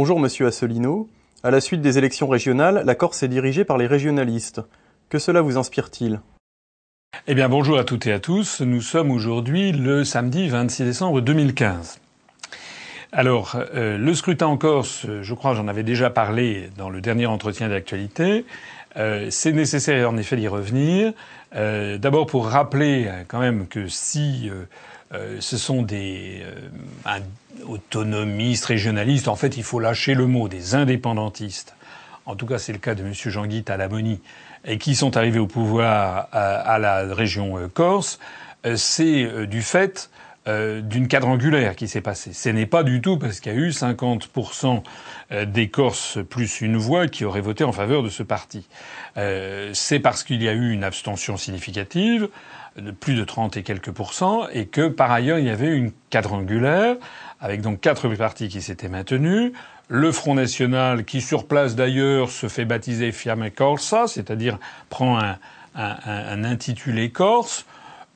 Bonjour Monsieur Asselineau. À la suite des élections régionales, la Corse est dirigée par les régionalistes. Que cela vous inspire-t-il? Eh bien bonjour à toutes et à tous. Nous sommes aujourd'hui le samedi 26 décembre 2015. Alors, euh, le scrutin en Corse, je crois j'en avais déjà parlé dans le dernier entretien d'actualité. Euh, c'est nécessaire en effet d'y revenir. Euh, d'abord pour rappeler quand même que si ce sont des autonomistes, régionalistes, en fait il faut lâcher le mot des indépendantistes. En tout cas c'est le cas de M. Jean-Guy Talamoni, et qui sont arrivés au pouvoir à la région Corse, c'est du fait euh, d'une quadrangulaire qui s'est passée. Ce n'est pas du tout parce qu'il y a eu 50% euh, des Corses plus une voix qui auraient voté en faveur de ce parti. Euh, c'est parce qu'il y a eu une abstention significative de plus de 30 et quelques pourcents et que par ailleurs il y avait une quadrangulaire avec donc quatre partis qui s'étaient maintenus. Le Front National, qui sur place d'ailleurs se fait baptiser Fiamme Corsa, c'est-à-dire prend un, un, un intitulé corse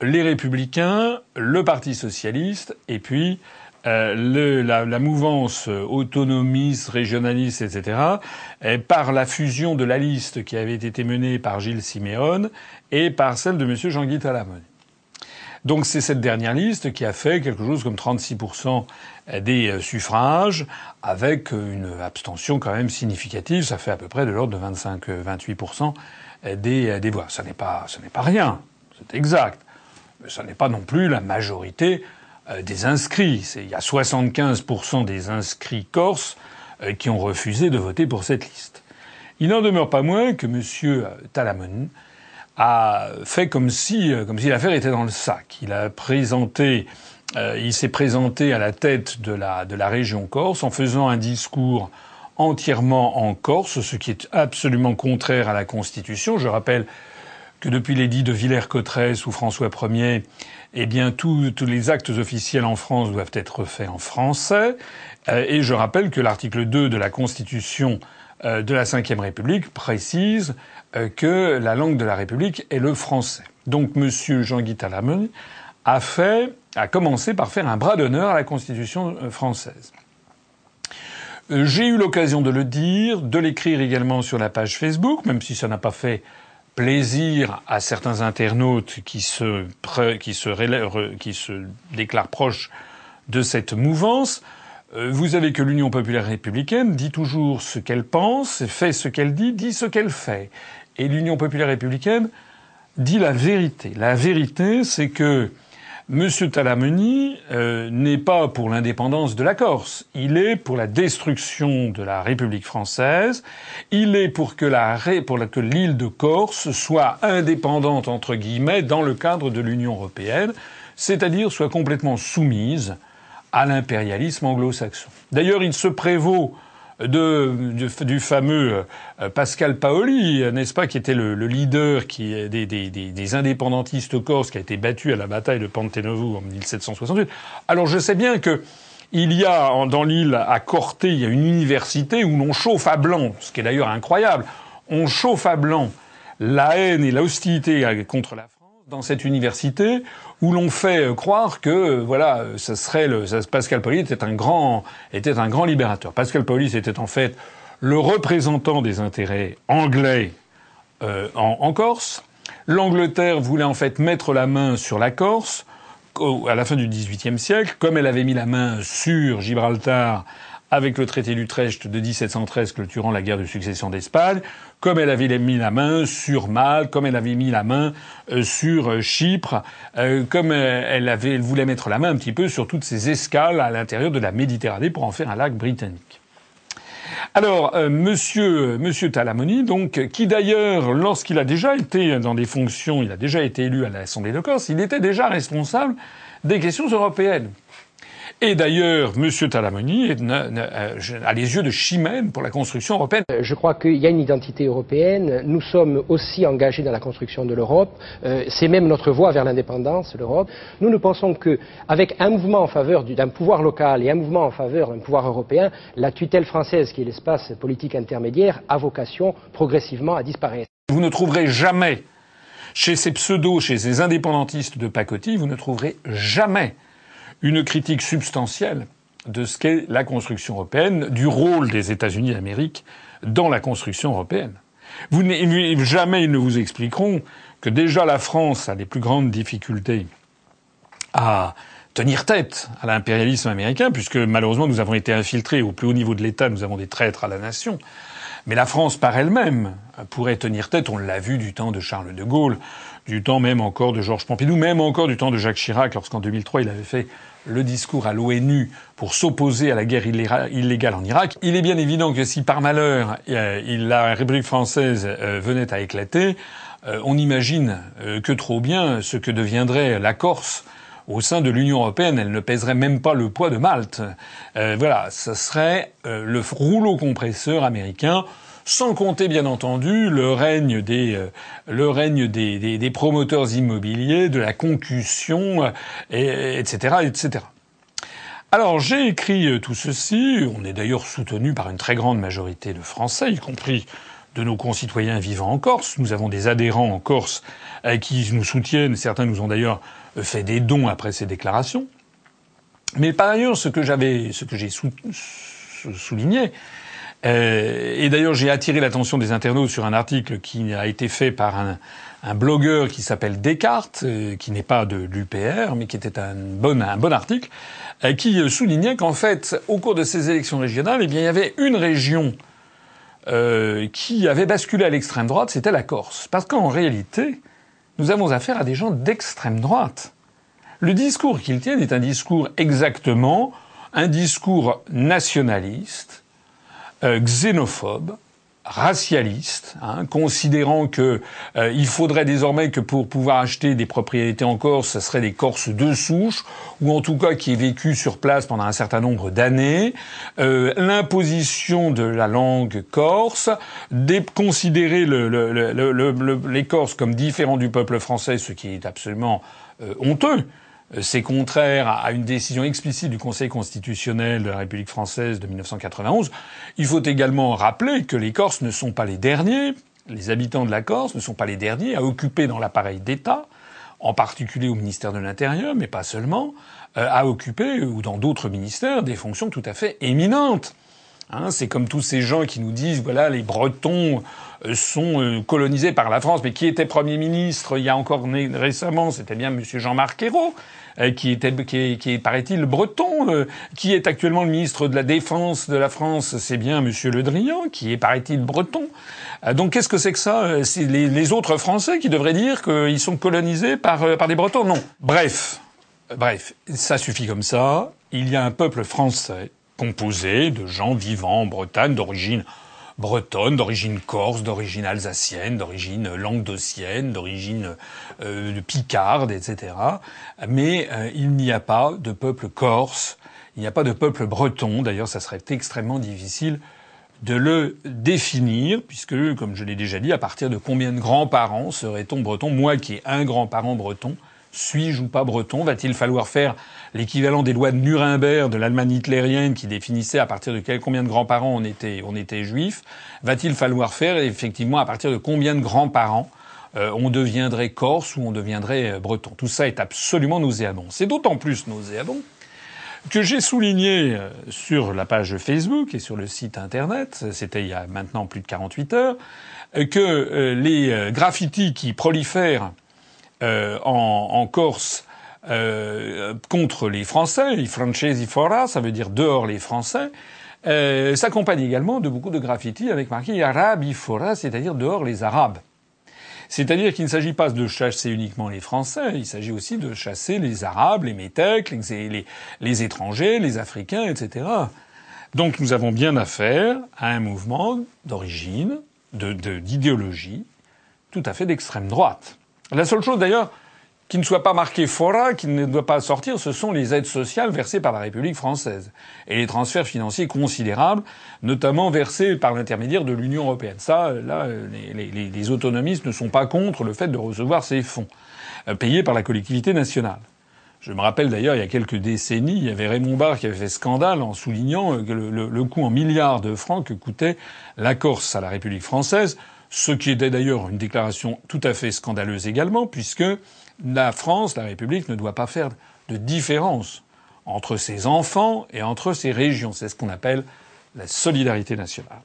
les Républicains, le Parti socialiste, et puis euh, le, la, la, mouvance autonomiste, régionaliste, etc., et par la fusion de la liste qui avait été menée par Gilles Siméon et par celle de M. Jean-Guy Talamon. Donc c'est cette dernière liste qui a fait quelque chose comme 36% des euh, suffrages, avec une abstention quand même significative. Ça fait à peu près de l'ordre de 25-28% des, des voix. Ça n'est pas, ce n'est pas rien. C'est exact mais ce n'est pas non plus la majorité euh, des inscrits. Il y a 75% des inscrits corses euh, qui ont refusé de voter pour cette liste. Il n'en demeure pas moins que M. Talamon a fait comme si, euh, comme si l'affaire était dans le sac. Il a présenté, il s'est présenté à la tête de la, de la région corse en faisant un discours entièrement en Corse, ce qui est absolument contraire à la Constitution. Je rappelle que depuis l'édit de Villers-Cotterêts ou François Ier, eh bien, tous, les actes officiels en France doivent être faits en français. Euh, et je rappelle que l'article 2 de la Constitution euh, de la Ve République précise euh, que la langue de la République est le français. Donc, Monsieur Jean-Guy Talamon a fait, a commencé par faire un bras d'honneur à la Constitution française. J'ai eu l'occasion de le dire, de l'écrire également sur la page Facebook, même si ça n'a pas fait plaisir à certains internautes qui se, qui se, qui se déclarent proches de cette mouvance. Euh, vous avez que l'Union populaire républicaine dit toujours ce qu'elle pense, fait ce qu'elle dit, dit ce qu'elle fait. Et l'Union populaire républicaine dit la vérité. La vérité, c'est que M. Talamoni euh, n'est pas pour l'indépendance de la Corse. Il est pour la destruction de la République française. Il est pour que la pour que l'île de Corse soit indépendante entre guillemets dans le cadre de l'Union européenne, c'est-à-dire soit complètement soumise à l'impérialisme anglo-saxon. D'ailleurs, il se prévaut de, du, fameux euh, Pascal Paoli, n'est-ce pas, qui était le, leader qui, des, des, des, indépendantistes corses, qui a été battu à la bataille de Pantenovo en 1768. Alors je sais bien que il y a dans l'île à Corté, il y a une université où l'on chauffe à blanc, ce qui est d'ailleurs incroyable. On chauffe à blanc la haine et la hostilité contre la dans cette université où l'on fait croire que voilà, ça serait le Pascal Pauli était un grand était un grand libérateur. Pascal Pauli c'était en fait le représentant des intérêts anglais euh, en, en, Corse. L'Angleterre voulait en fait mettre la main sur la Corse à la fin du XVIIIe siècle, comme elle avait mis la main sur Gibraltar avec le traité d'Utrecht de 1713 clôturant la guerre de succession d'Espagne, comme elle avait mis la main sur Malte, comme elle avait mis la main euh, sur euh, Chypre, euh, comme elle, voulait mettre la main un petit peu sur toutes ces escales à l'intérieur de la Méditerranée pour en faire un lac britannique. Alors, monsieur, monsieur Talamoni, donc, qui d'ailleurs, lorsqu'il a déjà été dans des fonctions, il a déjà été élu à l'Assemblée de Corse, il était déjà responsable des questions européennes. Et d'ailleurs, M. Talamoni euh, a les yeux de chimène pour la construction européenne. Euh, je crois qu'il y a une identité européenne. Nous sommes aussi engagés dans la construction de l'Europe. Euh, c'est même notre voie vers l'indépendance, l'Europe. Nous, nous pensons qu'avec un mouvement en faveur d'un pouvoir local et un mouvement en faveur d'un pouvoir européen, la tutelle française, qui est l'espace politique intermédiaire, a vocation progressivement à disparaître. Vous ne trouverez jamais, chez ces pseudos, chez ces indépendantistes de pacotille, vous ne trouverez jamais une critique substantielle de ce qu'est la construction européenne, du rôle des États-Unis d'Amérique dans la construction européenne. Vous, jamais ils ne vous expliqueront que déjà la France a les plus grandes difficultés à tenir tête à l'impérialisme américain, puisque malheureusement nous avons été infiltrés au plus haut niveau de l'État, nous avons des traîtres à la nation. Mais la France par elle-même pourrait tenir tête, on l'a vu du temps de Charles de Gaulle, du temps même encore de Georges Pompidou, même encore du temps de Jacques Chirac, lorsqu'en 2003 il avait fait le discours à l'ONU pour s'opposer à la guerre illégale en Irak. Il est bien évident que si par malheur euh, la République française euh, venait à éclater, euh, on imagine que trop bien ce que deviendrait la Corse au sein de l'Union européenne. Elle ne pèserait même pas le poids de Malte. voilà, ce serait le rouleau compresseur américain sans compter bien entendu le règne des euh, le règne des, des, promoteurs immobiliers, de la concussion, et, etc., etc. Alors j'ai écrit euh, tout ceci. On est d'ailleurs soutenu par une très grande majorité de Français, y compris de nos concitoyens vivant en Corse. Nous avons des adhérents en Corse euh, qui nous soutiennent. Certains nous ont d'ailleurs fait des dons après ces déclarations. Mais par ailleurs, ce que j'avais, ce que j'ai souligné, euh, et d'ailleurs, j'ai attiré l'attention des internautes sur un article qui a été fait par un, blogueur qui s'appelle Descartes, euh, qui n'est pas de l'UPR, mais qui était un bon, un bon article, euh, qui soulignait qu'en fait, au cours de ces élections régionales, eh bien, il y avait une région qui avait basculé à l'extrême droite, c'était la Corse. Parce qu'en réalité, nous avons affaire à des gens d'extrême droite. Le discours qu'ils tiennent est un discours exactement un discours nationaliste, euh, xénophobe, racialiste, hein, considérant que euh, il faudrait désormais que pour pouvoir acheter des propriétés en Corse, ce serait des Corses de souche, ou en tout cas qui aient vécu sur place pendant un certain nombre d'années, euh, l'imposition de la langue corse, considérer le, le, les Corses comme différents du peuple français, ce qui est absolument honteux. Euh, c'est contraire à une décision explicite du Conseil constitutionnel de la République française de 1991. Il faut également rappeler que les Corses ne sont pas les derniers, les habitants de la Corse ne sont pas les derniers à occuper dans l'appareil d'État, en particulier au ministère de l'Intérieur, mais pas seulement, euh, à occuper, ou dans d'autres ministères, des fonctions tout à fait éminentes. Hein, c'est comme tous ces gens qui nous disent voilà les Bretons euh, sont colonisés par la France, mais qui était Premier ministre il y a encore récemment C'était bien M. Jean-Marc Ayrault. Euh, qui était, qui qui paraît-il, breton, euh, qui est actuellement le ministre de la Défense de la France, c'est bien Monsieur Le Drian, qui est, paraît-il, breton. Euh, donc qu'est-ce que c'est que ça C'est les, autres Français qui devraient dire qu'ils sont colonisés par, par des Bretons? Non. Bref, bref, ça suffit comme ça. Il y a un peuple français composé de gens vivant en Bretagne d'origine bretonne, d'origine corse, d'origine alsacienne, d'origine languedocienne, d'origine euh, picarde, etc. Mais euh, il n'y a pas de peuple corse, il n'y a pas de peuple breton. D'ailleurs, ça serait extrêmement difficile de le définir, puisque, comme je l'ai déjà dit, à partir de combien de grands-parents serait-on breton? Moi qui ai un grand-parent breton, suis-je ou pas breton? Va-t-il falloir faire l'équivalent des lois de Nuremberg de l'Allemagne hitlérienne qui définissait à partir de quel, combien de grands-parents on était, on juif Va-t-il falloir faire effectivement à partir de combien de grands-parents euh, on deviendrait corse ou on deviendrait euh, breton? Tout ça est absolument nauséabond. C'est d'autant plus nauséabond que j'ai souligné euh, sur la page Facebook et sur le site internet, c'était il y a maintenant plus de 48 heures, que les graffitis qui prolifèrent en, en, Corse euh, contre les Français, i francesi fora, ça veut dire dehors les Français, euh, s'accompagne également de beaucoup de graffitis avec marqué arabi fora, c'est-à-dire dehors les Arabes. C'est-à-dire qu'il ne s'agit pas de chasser uniquement les Français, il s'agit aussi de chasser les Arabes, les Métèques, les, étrangers, les Africains, etc. Donc nous avons bien affaire à un mouvement d'origine, d'idéologie, tout à fait d'extrême droite. La seule chose d'ailleurs qui ne soit pas marqué fora, qui ne doit pas sortir, ce sont les aides sociales versées par la République française et les transferts financiers considérables, notamment versés par l'intermédiaire de l'Union européenne. Ça, là, les, autonomistes ne sont pas contre le fait de recevoir ces fonds euh, payés par la collectivité nationale. Je me rappelle d'ailleurs, il y a quelques décennies, il y avait Raymond Barre qui avait fait scandale en soulignant euh, le coût en milliards de francs que coûtait la Corse à la République française ce qui était d'ailleurs une déclaration tout à fait scandaleuse également, puisque la France, la République, ne doit pas faire de différence entre ses enfants et entre ses régions. C'est ce qu'on appelle la solidarité nationale.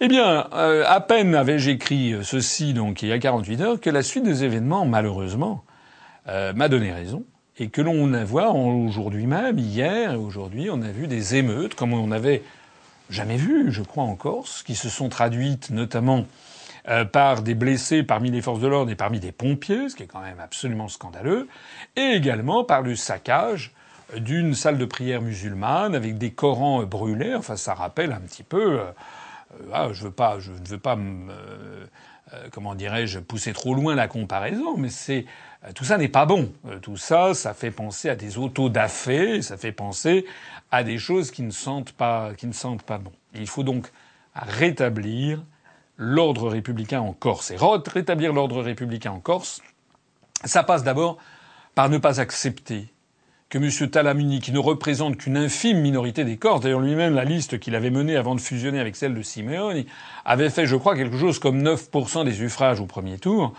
Eh bien, euh, à peine avais-je écrit ceci, donc il y a 48 heures, que la suite des événements, malheureusement, euh, m'a donné raison, et que l'on voit aujourd'hui même, hier et aujourd'hui, on a vu des émeutes comme on n'avait jamais vu, je crois, en Corse, qui se sont traduites notamment euh, par des blessés parmi les forces de l'ordre et parmi des pompiers, ce qui est quand même absolument scandaleux, et également par le saccage d'une salle de prière musulmane avec des Corans brûlés. Enfin, ça rappelle un petit peu. Euh, ah, je veux pas, je ne veux pas, euh, comment dirais-je, pousser trop loin la comparaison, mais c'est tout ça n'est pas bon. Tout ça, ça fait penser à des auto-dafés, ça fait penser à des choses qui ne sentent pas, qui ne sentent pas bon. Il faut donc rétablir l'ordre républicain en Corse. Et rétablir l'ordre républicain en Corse, ça passe d'abord par ne pas accepter que M. Talamuni, qui ne représente qu'une infime minorité des Corses, d'ailleurs lui-même la liste qu'il avait menée avant de fusionner avec celle de Simeone, avait fait, je crois, quelque chose comme 9% des suffrages au premier tour,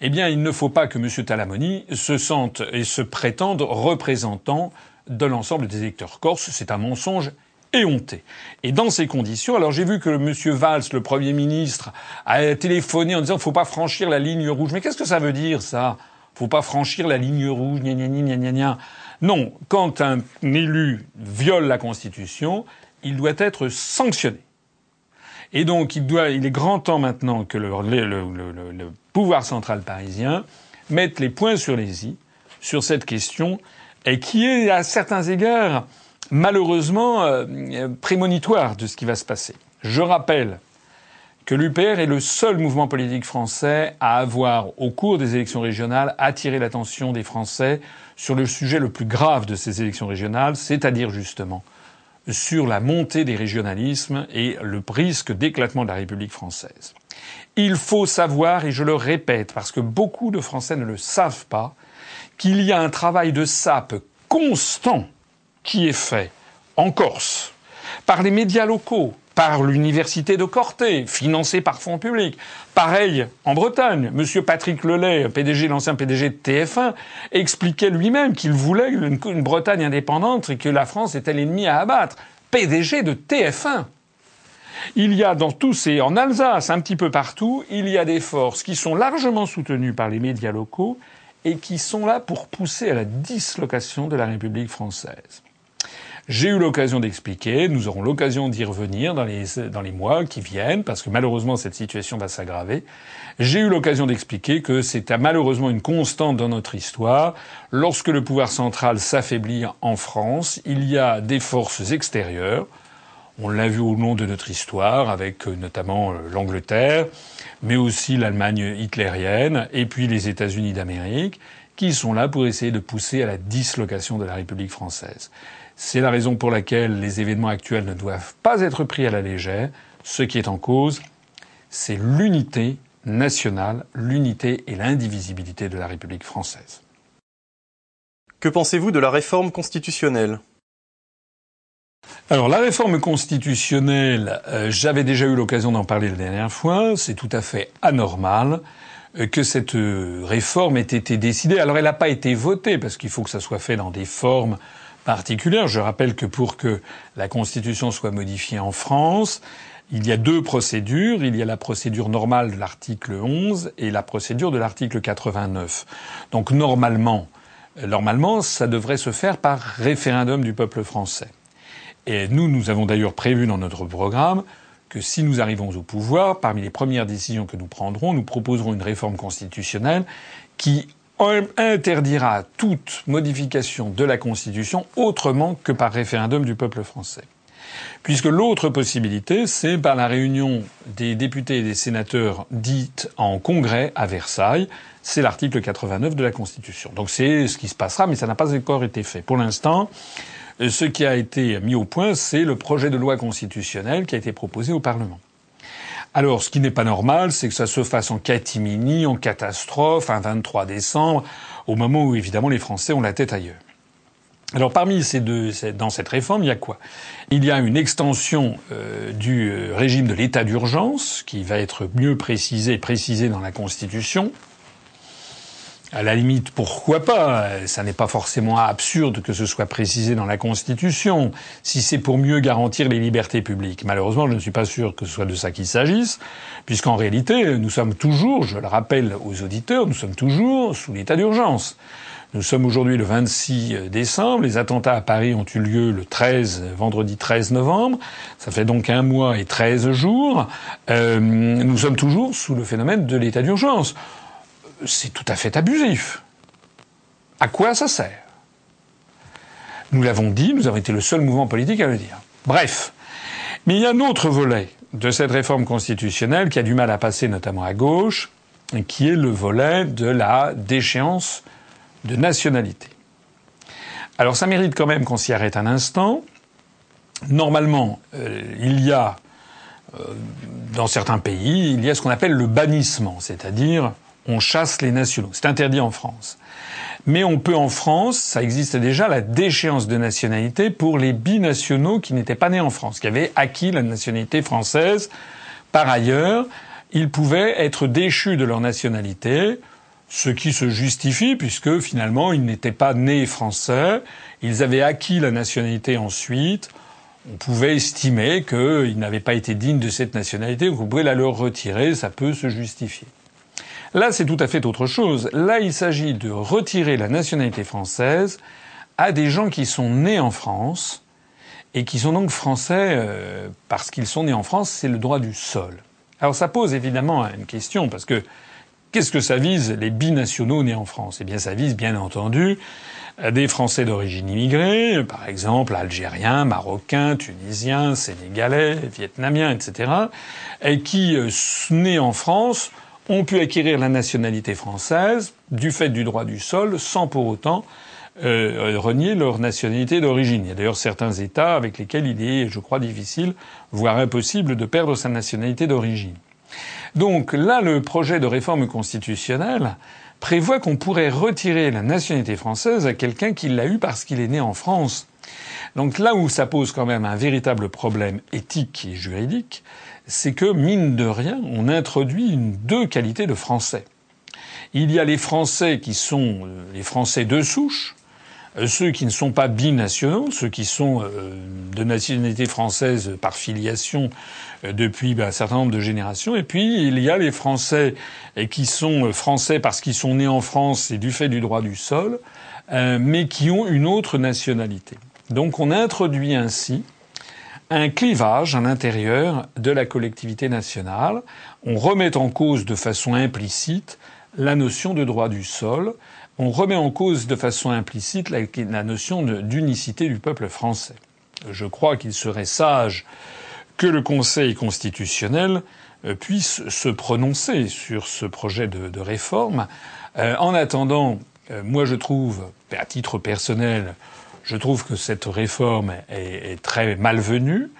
eh bien, il ne faut pas que M. Talamoni se sente et se prétende représentant de l'ensemble des électeurs corses. C'est un mensonge éhonté. Et dans ces conditions, alors j'ai vu que M. Valls, le Premier ministre, a téléphoné en disant faut pas franchir la ligne rouge. Mais qu'est-ce que ça veut dire, ça? Faut pas franchir la ligne rouge, gna gna gna gna gna. Non, quand un élu viole la Constitution, il doit être sanctionné. Et donc, il, doit, il est grand temps maintenant que le, le, le, le, pouvoir central parisien mette les points sur les i sur cette question, et qui est, à certains égards, malheureusement euh, prémonitoire de ce qui va se passer. Je rappelle que l'UPR est le seul mouvement politique français à avoir, au cours des élections régionales, attiré l'attention des Français sur le sujet le plus grave de ces élections régionales, c'est-à-dire justement sur la montée des régionalismes et le risque d'éclatement de la République française. Il faut savoir, et je le répète, parce que beaucoup de Français ne le savent pas, qu'il y a un travail de sape constant qui est fait en Corse par les médias locaux, par l'université de Corté, financée par fonds publics. Pareil en Bretagne. Monsieur Patrick Lelay, PDG, l'ancien PDG de TF1, expliquait lui-même qu'il voulait une, Bretagne indépendante et que la France était l'ennemi à abattre. PDG de TF1. Il y a dans tous ces, en Alsace, un petit peu partout, il y a des forces qui sont largement soutenues par les médias locaux et qui sont là pour pousser à la dislocation de la République française. J'ai eu l'occasion d'expliquer, nous aurons l'occasion d'y revenir dans les, mois qui viennent, parce que malheureusement cette situation va s'aggraver. J'ai eu l'occasion d'expliquer que c'est malheureusement une constante dans notre histoire. Lorsque le pouvoir central s'affaiblit en France, il y a des forces extérieures. On l'a vu au long de notre histoire, avec euh, notamment euh, l'Angleterre, mais aussi l'Allemagne hitlérienne, et puis les États-Unis d'Amérique, qui sont là pour essayer de pousser à la dislocation de la République française. C'est la raison pour laquelle les événements actuels ne doivent pas être pris à la légère. Ce qui est en cause, c'est l'unité nationale, l'unité et l'indivisibilité de la République française. Que pensez-vous de la réforme constitutionnelle? Alors la réforme constitutionnelle, euh, j'avais déjà eu l'occasion d'en parler la dernière fois, c'est tout à fait anormal euh, que cette euh, réforme ait été décidée. Alors elle n'a pas été votée parce qu'il faut que ça soit fait dans des formes particulière. Je rappelle que pour que la Constitution soit modifiée en France, il y a deux procédures. Il y a la procédure normale de l'article 11 et la procédure de l'article 89. Donc normalement, normalement, ça devrait se faire par référendum du peuple français. Et nous, nous avons d'ailleurs prévu dans notre programme que si nous arrivons au pouvoir, parmi les premières décisions que nous prendrons, nous proposerons une réforme constitutionnelle qui interdira toute modification de la Constitution autrement que par référendum du peuple français. Puisque l'autre possibilité, c'est par la réunion des députés et des sénateurs dites en congrès à Versailles. C'est l'article 89 de la Constitution. Donc c'est ce qui se passera, mais ça n'a pas encore été fait. Pour l'instant, ce qui a été mis au point, c'est le projet de loi constitutionnelle qui a été proposé au Parlement. Alors, ce qui n'est pas normal, c'est que ça se fasse en catimini, en catastrophe, un 23 décembre, au moment où évidemment les Français ont la tête ailleurs. Alors parmi ces deux, dans cette réforme, il y a quoi? Il y a une extension euh, du euh, régime de l'état d'urgence qui va être mieux précisé, précisé dans la Constitution. À la limite, pourquoi pas? Ça n'est pas forcément absurde que ce soit précisé dans la Constitution, si c'est pour mieux garantir les libertés publiques. Malheureusement, je ne suis pas sûr que ce soit de ça qu'il s'agisse, puisqu'en réalité, nous sommes toujours, je le rappelle aux auditeurs, nous sommes toujours sous l'état d'urgence. Nous sommes aujourd'hui le 26 décembre. Les attentats à Paris ont eu lieu le 13, vendredi 13 novembre. Ça fait donc un mois et 13 jours. Euh, nous sommes toujours sous le phénomène de l'état d'urgence c'est tout à fait abusif. À quoi ça sert? Nous l'avons dit, nous avons été le seul mouvement politique à le dire. Bref. Mais il y a un autre volet de cette réforme constitutionnelle qui a du mal à passer notamment à gauche, qui est le volet de la déchéance de nationalité. Alors ça mérite quand même qu'on s'y arrête un instant. Normalement, euh, il y a, euh, dans certains pays, il y a ce qu'on appelle le bannissement, c'est-à-dire on chasse les nationaux. C'est interdit en France. Mais on peut en France, ça existe déjà, la déchéance de nationalité pour les binationaux qui n'étaient pas nés en France, qui avaient acquis la nationalité française. Par ailleurs, ils pouvaient être déchus de leur nationalité, ce qui se justifie puisque finalement ils n'étaient pas nés français, ils avaient acquis la nationalité ensuite. On pouvait estimer qu'ils n'avaient pas été dignes de cette nationalité, on pouvait la leur retirer, ça peut se justifier. Là, c'est tout à fait autre chose. Là, il s'agit de retirer la nationalité française à des gens qui sont nés en France et qui sont donc français euh, parce qu'ils sont nés en France, c'est le droit du sol. Alors ça pose évidemment une question parce que qu'est-ce que ça vise les binationaux nés en France? Eh bien ça vise bien entendu des Français d'origine immigrée, par exemple algériens, marocains, tunisiens, sénégalais, vietnamiens, etc., et qui, euh, nés en France, ont pu acquérir la nationalité française du fait du droit du sol sans pour autant euh, renier leur nationalité d'origine. Il y a d'ailleurs certains États avec lesquels il est, je crois, difficile, voire impossible, de perdre sa nationalité d'origine. Donc là, le projet de réforme constitutionnelle prévoit qu'on pourrait retirer la nationalité française à quelqu'un qui l'a eu parce qu'il est né en France. Donc là où ça pose quand même un véritable problème éthique et juridique, c'est que, mine de rien, on introduit deux qualités de Français. Il y a les Français qui sont euh, les Français de souche, euh, ceux qui ne sont pas binationaux, ceux qui sont euh, de nationalité française par filiation depuis ben, un certain nombre de générations, et puis il y a les Français qui sont français parce qu'ils sont nés en France et du fait du droit du sol, mais qui ont une autre nationalité. Donc on introduit ainsi un clivage à l'intérieur de la collectivité nationale. On remet en cause de façon implicite la notion de droit du sol. On remet en cause de façon implicite la, notion d'unicité du peuple français. Je crois qu'il serait sage que le Conseil constitutionnel euh, puisse se prononcer sur ce projet de, réforme. Euh, en attendant, euh, moi je trouve, à titre personnel, je trouve que cette réforme est, très malvenue,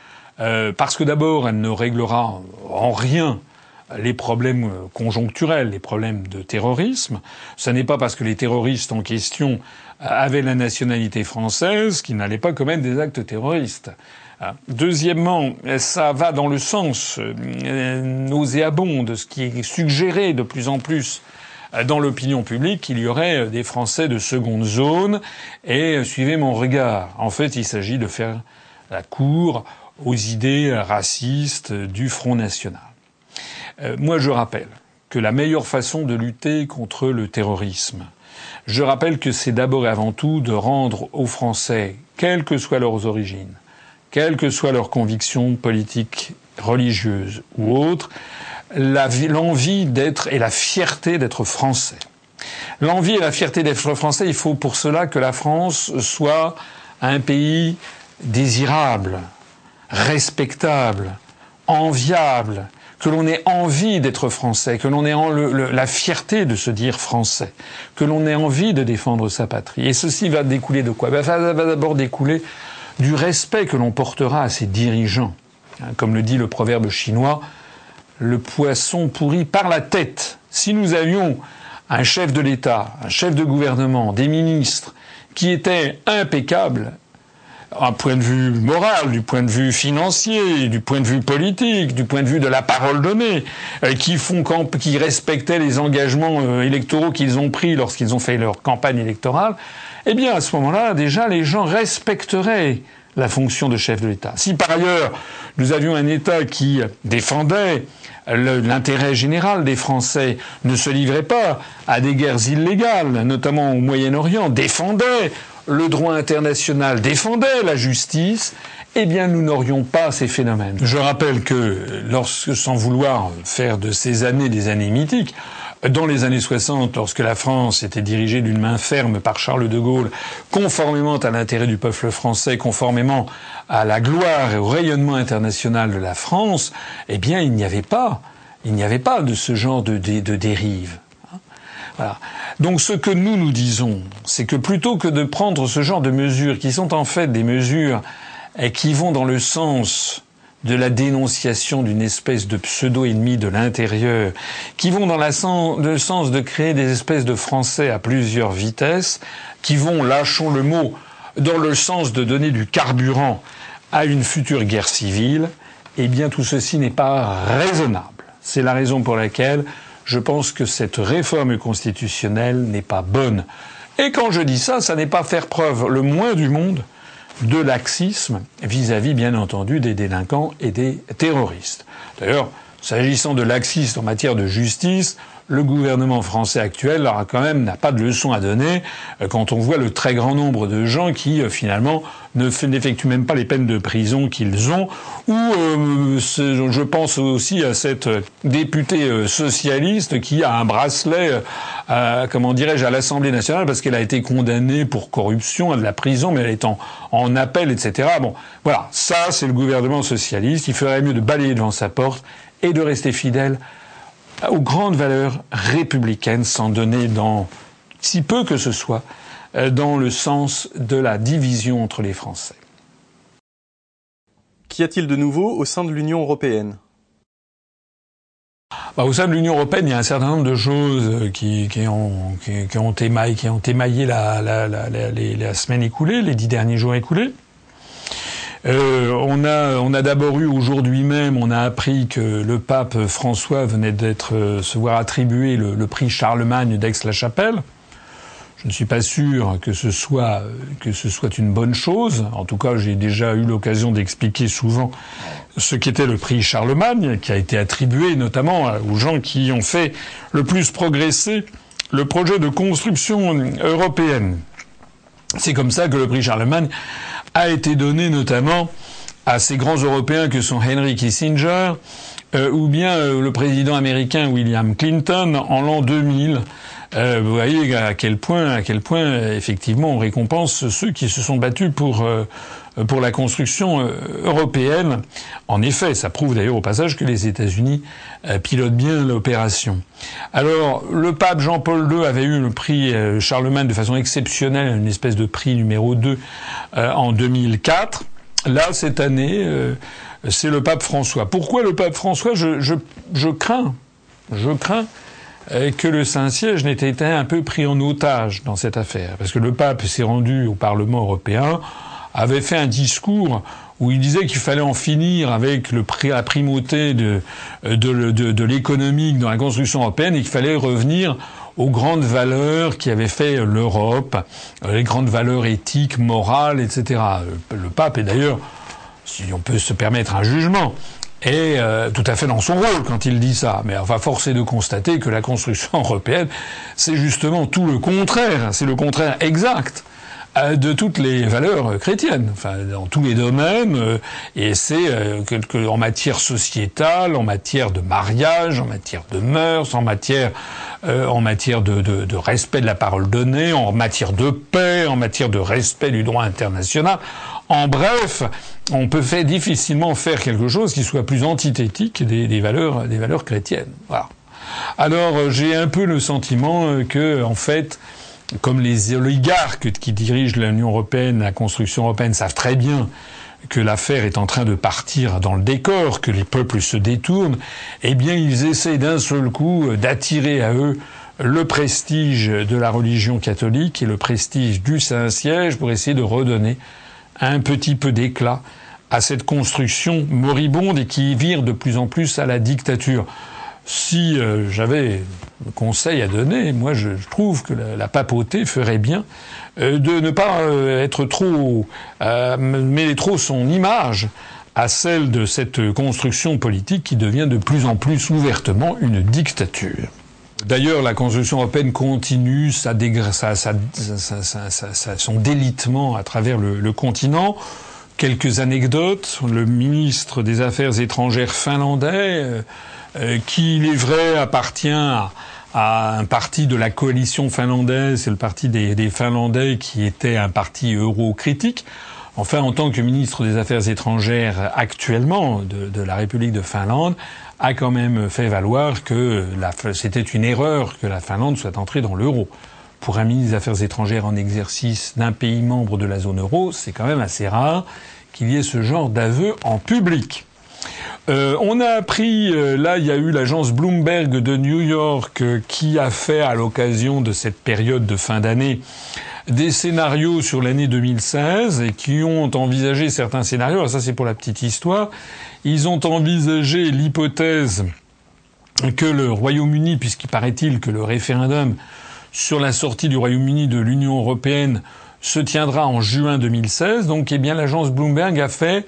euh, parce que d'abord, elle ne réglera en rien les problèmes conjoncturels, les problèmes de terrorisme. Ce n'est pas parce que les terroristes en question avaient la nationalité française qu'ils n'allaient pas commettre des actes terroristes. Euh, deuxièmement, ça va dans le sens euh, nauséabond de ce qui est suggéré de plus en plus dans l'opinion publique qu'il y aurait des Français de seconde zone et suivez mon regard. En fait, il s'agit de faire la cour aux idées racistes du Front National. Euh, moi, je rappelle que la meilleure façon de lutter contre le terrorisme, je rappelle que c'est d'abord et avant tout de rendre aux Français, quelles que soient leurs origines, quelles que soient leurs convictions politiques, religieuses ou autres, l'envie d'être et la fierté d'être français. L'envie et la fierté d'être français, il faut pour cela que la France soit un pays désirable, respectable, enviable, que l'on ait envie d'être français, que l'on ait la fierté de se dire français, que l'on ait envie de défendre sa patrie. Et ceci va découler de quoi? Ben, Ça va d'abord découler du respect que l'on portera à ses dirigeants. Hein, comme le dit le proverbe chinois, le poisson pourri par la tête. Si nous avions un chef de l'État, un chef de gouvernement, des ministres qui étaient impeccables, un point de vue moral, du point de vue financier, du point de vue politique, du point de vue de la parole donnée, euh, qui font qui respectaient les engagements euh, électoraux qu'ils ont pris lorsqu'ils ont fait leur campagne électorale, eh bien à ce moment-là, déjà les gens respecteraient la fonction de chef de l'État. Si par ailleurs nous avions un État qui défendait l'intérêt général des Français, ne se livrait pas à des guerres illégales, notamment au Moyen-Orient, défendait le droit international, défendait la justice, eh bien nous n'aurions pas ces phénomènes. Je rappelle que lorsque, sans vouloir faire de ces années des années mythiques, dans les années 60, lorsque la France était dirigée d'une main ferme par Charles de Gaulle, conformément à l'intérêt du peuple français, conformément à la gloire et au rayonnement international de la France, eh bien, il n'y avait pas, il n'y avait pas de ce genre de, dérive. Donc ce que nous nous disons, c'est que plutôt que de prendre ce genre de mesures qui sont en fait des mesures eh, qui vont dans le sens de la dénonciation d'une espèce de pseudo-ennemi de l'intérieur, qui vont dans le sens de créer des espèces de Français à plusieurs vitesses, qui vont, lâchons le mot, dans le sens de donner du carburant à une future guerre civile, eh bien tout ceci n'est pas raisonnable. C'est la raison pour laquelle je pense que cette réforme constitutionnelle n'est pas bonne. Et quand je dis ça, ça n'est pas faire preuve le moins du monde de laxisme vis-à-vis, bien entendu, des délinquants et des terroristes. D'ailleurs, s'agissant de laxisme en matière de justice, le gouvernement français actuel a quand même n'a pas de leçon à donner euh, quand on voit le très grand nombre de gens qui euh, finalement ne n'effectuent même pas les peines de prison qu'ils ont. Ou euh, je pense aussi à cette députée socialiste qui a un bracelet, comment dirais-je, à l'Assemblée nationale parce qu'elle a été condamnée pour corruption à de la prison, mais elle est en, en appel, etc. Bon, voilà, ça c'est le gouvernement socialiste. Il ferait mieux de balayer devant sa porte et de rester fidèle aux grandes valeurs républicaines sans donner dans, si peu que ce soit, euh, dans le sens de la division entre les Français. Qu'y a-t-il de nouveau au sein de l'Union européenne? Bah, au sein de l'Union européenne, il y a un certain nombre de choses qui, qui, ont, qui, ont, émaillé, qui ont émaillé la, la, la, la, semaine écoulée, les dix derniers jours écoulés. Euh, on a, on a d'abord eu aujourd'hui même, on a appris que le pape François venait d'être euh, se voir attribuer le, prix Charlemagne d'Aix-la-Chapelle. Je ne suis pas sûr que ce soit que ce soit une bonne chose. En tout cas, j'ai déjà eu l'occasion d'expliquer souvent ce qu'était le prix Charlemagne, qui a été attribué notamment aux gens qui ont fait le plus progresser le projet de construction européenne. C'est comme ça que le prix Charlemagne a été donné notamment à ces grands Européens que sont Henry Kissinger euh, ou bien euh, le président américain William Clinton en l'an 2000. Euh, vous voyez à quel point, à quel point, effectivement, on récompense ceux qui se sont battus pour pour la construction européenne. En effet, ça prouve d'ailleurs au passage que les États-Unis pilotent bien l'opération. Alors, le pape Jean-Paul II avait eu le prix Charlemagne de façon exceptionnelle, une espèce de prix numéro 2 en 2004. Là, cette année, c'est le pape François. Pourquoi le pape François? Je, crains, je crains euh, que le Saint-Siège n'ait été un peu pris en otage dans cette affaire. Parce que le pape s'est rendu au Parlement européen, avait fait un discours où il disait qu'il fallait en finir avec le, la primauté de, de, l'économique dans la construction européenne et qu'il fallait revenir aux grandes valeurs qui avaient fait l'Europe, les grandes valeurs éthiques, morales, etc. Le pape est d'ailleurs si on peut se permettre un jugement, est euh, tout à fait dans son rôle quand il dit ça. Mais enfin, force est de constater que la construction européenne, c'est justement tout le contraire. C'est le contraire exact euh, de toutes les valeurs chrétiennes, enfin dans tous les domaines, euh, et c'est que, en matière sociétale, en matière de mariage, en matière de mœurs, en matière en matière de, de, de, respect de la parole donnée, en matière de paix, en matière de respect du droit international. En bref, on peut faire difficilement faire quelque chose qui soit plus antithétique des, valeurs, des valeurs chrétiennes. Voilà. Alors euh, j'ai un peu le sentiment euh, que, en fait, comme les oligarques qui dirigent l'Union européenne, la construction européenne, savent très bien que l'affaire est en train de partir dans le décor, que les peuples se détournent, eh bien ils essaient d'un seul coup d'attirer à eux le prestige de la religion catholique et le prestige du Saint-Siège pour essayer de redonner un petit peu d'éclat à cette construction moribonde et qui vire de plus en plus à la dictature. Si euh, j'avais un conseil à donner, moi je, trouve que la, papauté ferait bien euh, de ne pas euh, être trop mêler trop son image à celle de cette construction politique qui devient de plus en plus ouvertement une dictature. D'ailleurs, la construction européenne continue sa, son délitement à travers le continent. Quelques anecdotes. Le ministre des Affaires étrangères finlandais, qui, il est vrai, appartient à, un parti de la coalition finlandaise, c'est le parti des, Finlandais qui était un parti euro-critique. Enfin, en tant que ministre des Affaires étrangères actuellement de, la République de Finlande, a quand même fait valoir que c'était une erreur que la Finlande soit entrée dans l'euro. Pour un ministre des Affaires étrangères en exercice d'un pays membre de la zone euro, c'est quand même assez rare qu'il y ait ce genre d'aveu en public. Euh, on a appris, euh, là il y a eu l'agence Bloomberg de New York euh, qui a fait à l'occasion de cette période de fin d'année des scénarios sur l'année 2016 et qui ont envisagé certains scénarios. Ça c'est pour la petite histoire. Ils ont envisagé l'hypothèse que le Royaume-Uni, puisqu'il paraît-il que le référendum sur la sortie du Royaume-Uni de l'Union européenne se tiendra en juin 2016. Donc, eh bien, l'agence Bloomberg a fait,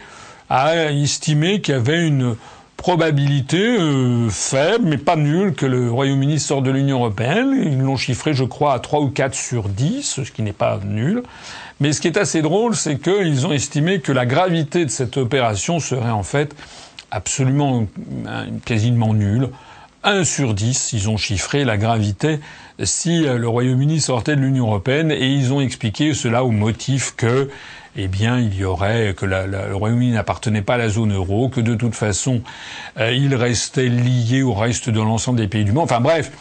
a estimé qu'il y avait une probabilité euh, faible, mais pas nulle, que le Royaume-Uni sorte de l'Union européenne. Ils l'ont chiffré, je crois, à 3 ou 4 sur 10, ce qui n'est pas nul. Mais ce qui est assez drôle, c'est qu'ils ont estimé que la gravité de cette opération serait en fait absolument euh, quasiment nulle. 1 sur 10, ils ont chiffré la gravité si euh, le Royaume-Uni sortait de l'Union européenne et ils ont expliqué cela au motif que eh bien, il y aurait que le Royaume-Uni n'appartenait pas à la zone euro, que de toute façon, euh, il restait lié au reste de l'ensemble des pays du monde. Enfin bref,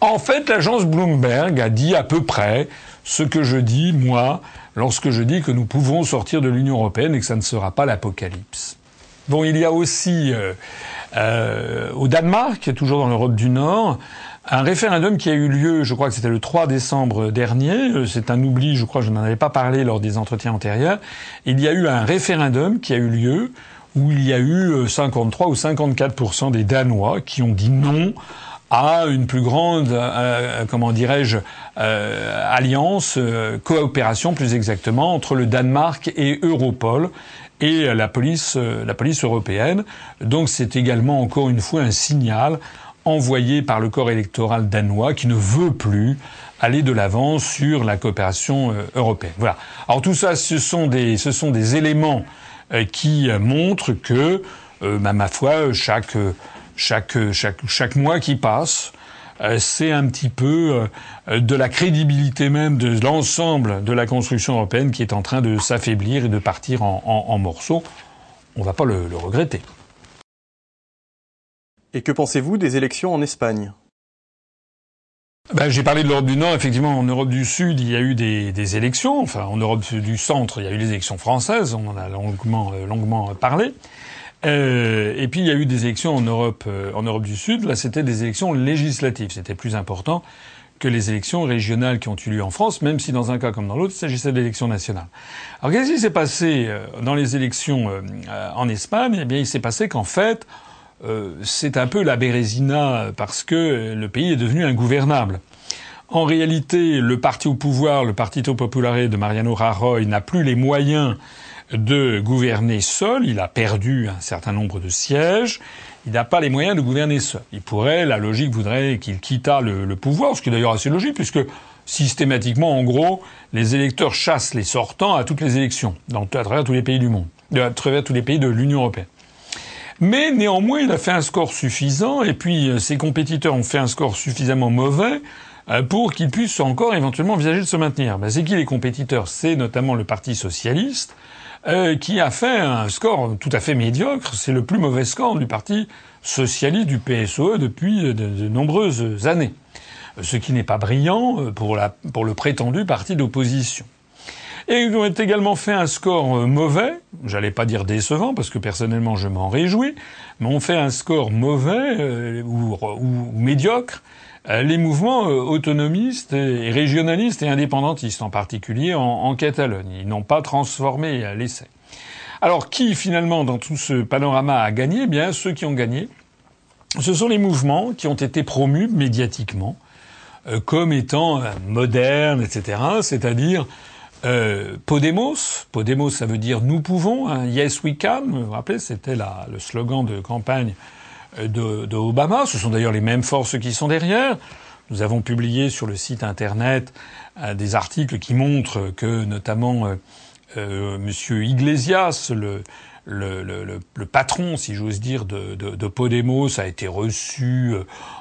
en fait, l'agence Bloomberg a dit à peu près ce que je dis moi lorsque je dis que nous pouvons sortir de l'Union européenne et que ça ne sera pas l'apocalypse. Bon, il y a aussi euh, euh, au Danemark, toujours dans l'Europe du Nord, un référendum qui a eu lieu, je crois que c'était le 3 décembre dernier, euh, c'est un oubli, je crois je n'en avais pas parlé lors des entretiens antérieurs, il y a eu un référendum qui a eu lieu où il y a eu 53 euh, ou 54% des Danois qui ont dit non à une plus grande, euh, comment dirais-je, alliance, coopération plus exactement entre le Danemark et Europol et la police, euh, la police européenne. Donc c'est également encore une fois un signal envoyé par le corps électoral danois qui ne veut plus aller de l'avant sur la coopération euh, européenne. Voilà. Alors tout ça, ce sont des, ce sont des éléments euh, qui montrent que, bah, ma foi, chaque, chaque, chaque, chaque mois qui passe, euh, c'est un petit peu euh, de la crédibilité même de l'ensemble de la construction européenne qui est en train de s'affaiblir et de partir en, morceaux. On ne va pas le, regretter. Et que pensez-vous des élections en Espagne? Ben, J'ai parlé de l'Europe du Nord. Effectivement, en Europe du Sud, il y a eu des, élections. Enfin, en Europe du Centre, il y a eu les élections françaises. On en a longuement, euh, longuement parlé. Euh, et puis il y a eu des élections en Europe, euh, en Europe du Sud. Là, c'était des élections législatives. C'était plus important que les élections régionales qui ont eu lieu en France, même si dans un cas comme dans l'autre, il s'agissait d'élections nationales. Alors qu'est-ce qui s'est passé euh, dans les élections en Espagne? Eh bien, il s'est passé qu'en fait, c'est un peu la bérésina parce que le pays est devenu ingouvernable. En réalité, le parti au pouvoir, le Partito Popolare de Mariano Rajoy, n'a plus les moyens de gouverner seul. Il a perdu un certain nombre de sièges. Il n'a pas les moyens de gouverner seul. Il pourrait, la logique voudrait qu'il quittât le, pouvoir, ce qui est d'ailleurs assez logique, puisque systématiquement, en gros, les électeurs chassent les sortants à toutes les élections, dans, à travers tous les pays du monde, à travers tous les pays de l'Union européenne. Mais néanmoins, il a fait un score suffisant, et puis euh, ses compétiteurs ont fait un score suffisamment mauvais euh, pour qu'il puisse encore éventuellement envisager de se maintenir. Ben, c'est qui les compétiteurs? C'est notamment le Parti socialiste, euh, qui a fait un score tout à fait médiocre. C'est le plus mauvais score du Parti socialiste du PSOE depuis de, nombreuses années. Ce qui n'est pas brillant pour, la, pour le prétendu parti d'opposition. Et ils ont également fait un score euh, mauvais, j'allais pas dire décevant parce que personnellement je m'en réjouis, mais on fait un score mauvais ou, ou, médiocre euh, les mouvements euh, autonomistes et régionalistes et indépendantistes, en particulier en, Catalogne. Ils n'ont pas transformé l'essai. Alors qui finalement dans tout ce panorama a gagné? Eh Bien ceux qui ont gagné, ce sont les mouvements qui ont été promus médiatiquement comme étant modernes, etc. C'est-à-dire euh, Podemos, Podemos ça veut dire nous pouvons, hein, yes we can, vous vous rappelez, c'était le slogan de campagne euh, de, Obama. Ce sont d'ailleurs les mêmes forces qui sont derrière. Nous avons publié sur le site internet euh, des articles qui montrent que notamment Monsieur Iglesias, le, patron, si j'ose dire, de, Podemos a été reçu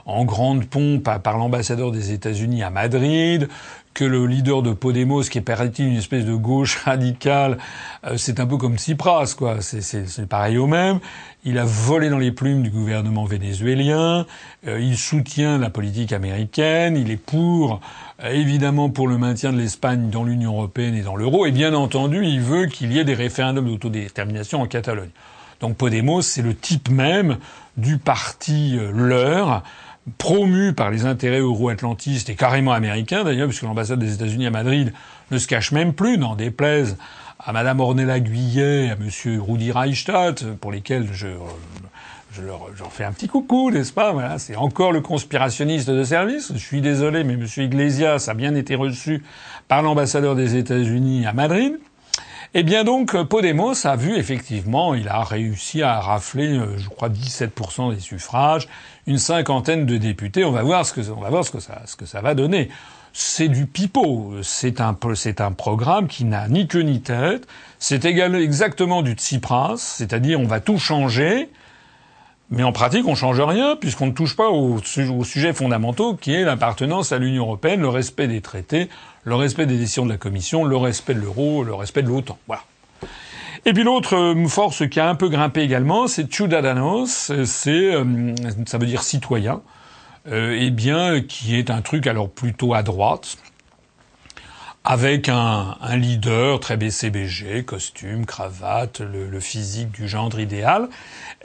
en grande pompe par l'ambassadeur des États-Unis à Madrid, que le leader de Podemos, qui est paraît-il une espèce de gauche radicale, euh, c'est un peu comme Tsipras, quoi. C'est pareil au même. Il a volé dans les plumes du gouvernement vénézuélien. Euh, il soutient la politique américaine. Il est pour, euh, évidemment, pour le maintien de l'Espagne dans l'Union européenne et dans l'euro. Et bien entendu, il veut qu'il y ait des référendums d'autodétermination en Catalogne. Donc Podemos, c'est le type même du parti leur promu par les intérêts euro-atlantistes et carrément américains d'ailleurs, puisque l'ambassade des États-Unis à Madrid ne se cache même plus, n'en déplaise à Madame Ornella Guyet, à Monsieur Rudi Reichstadt, pour lesquels je, je leur, j'en fais un petit coucou, n'est-ce pas? Voilà, c'est encore le conspirationniste de service. Je suis désolé, mais Monsieur Iglesias a bien été reçu par l'ambassadeur des États-Unis à Madrid. Eh bien donc, Podemos a vu effectivement, il a réussi à rafler, euh, je crois, 17% des suffrages, une cinquantaine de députés. On va voir ce que, on va voir ce que ça, ce que ça va donner. C'est du pipeau. C'est un, c'est un programme qui n'a ni queue ni tête. C'est également exactement du Tsipras, c'est-à-dire on va tout changer. Mais en pratique, on change rien puisqu'on ne touche pas aux, aux sujets fondamentaux qui est l'appartenance à l'Union européenne, le respect des traités, le respect des décisions de la Commission, le respect de l'euro, le respect de l'OTAN. Voilà. Et puis l'autre euh, force qui a un peu grimpé également, c'est Ciudadanos, c'est euh, ça veut dire citoyen, euh, eh bien qui est un truc alors plutôt à droite, avec un, un leader très BCBG, costume, cravate, le, le, physique du gendre idéal,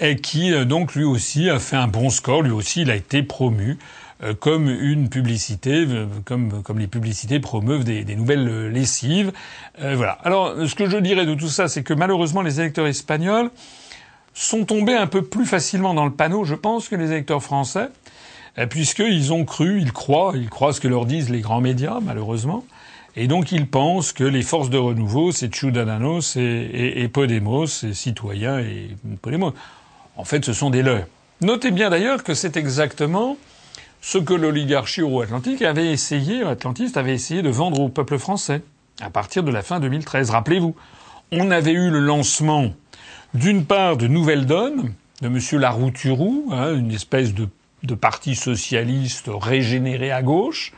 et qui donc lui aussi a fait un bon score, lui aussi il a été promu euh, comme une publicité, euh, comme, comme les publicités promeuvent des, des nouvelles euh, lessives. voilà. Alors, ce que je dirais de tout ça, c'est que malheureusement, les électeurs espagnols sont tombés un peu plus facilement dans le panneau, je pense, que les électeurs français, puisqu'ils ont cru, ils croient, ils croient ce que leur disent les grands médias, malheureusement. Et donc ils pensent que les forces de renouveau, c'est Ciudadanos et, et, et Podemos, et citoyens et Podemos. En fait, ce sont des leurs. Notez bien d'ailleurs que c'est exactement ce que l'oligarchie euro-atlantique avait essayé, atlantiste avait essayé de vendre au peuple français à partir de la fin 2013. Rappelez-vous, on avait eu le lancement d'une part de Nouvelle Donne, de M. Larouturou, hein, une espèce de, parti socialiste régénéré à gauche.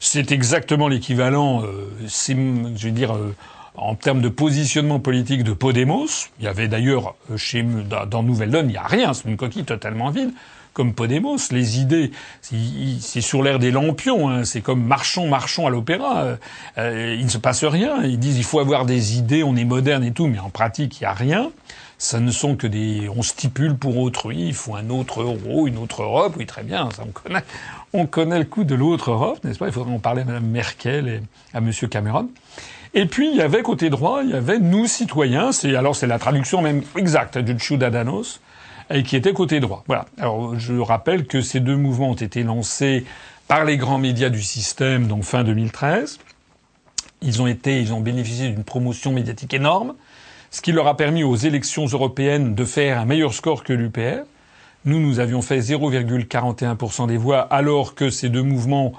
C'est exactement l'équivalent, euh, je veux dire, euh, en termes de positionnement politique de Podemos. Il y avait d'ailleurs euh, chez dans Nouvelle Donne, il n'y a rien, c'est une coquille totalement vide comme Podemos. Les idées, c'est sur l'air des lampions. Hein. C'est comme marchons, marchons à l'opéra. Euh, euh, il ne se passe rien. Ils disent il faut avoir des idées, on est moderne et tout, mais en pratique, il n'y a rien. Ça ne sont que des. On stipule pour autrui. Il faut un autre euro, une autre Europe. Oui, très bien. Ça, on connaît. On connaît le coup de l'autre Europe, n'est-ce pas Il faudrait en parler à Mme Merkel et à M. Cameron. Et puis il y avait côté droit, il y avait nous citoyens. C'est alors c'est la traduction même exacte du Ciudadanos et qui était côté droit. Voilà. Alors je rappelle que ces deux mouvements ont été lancés par les grands médias du système, donc fin 2013. Ils ont été, ils ont bénéficié d'une promotion médiatique énorme, ce qui leur a permis aux élections européennes de faire un meilleur score que l'UPR. Nous, nous avions fait 0,41% des voix, alors que ces deux mouvements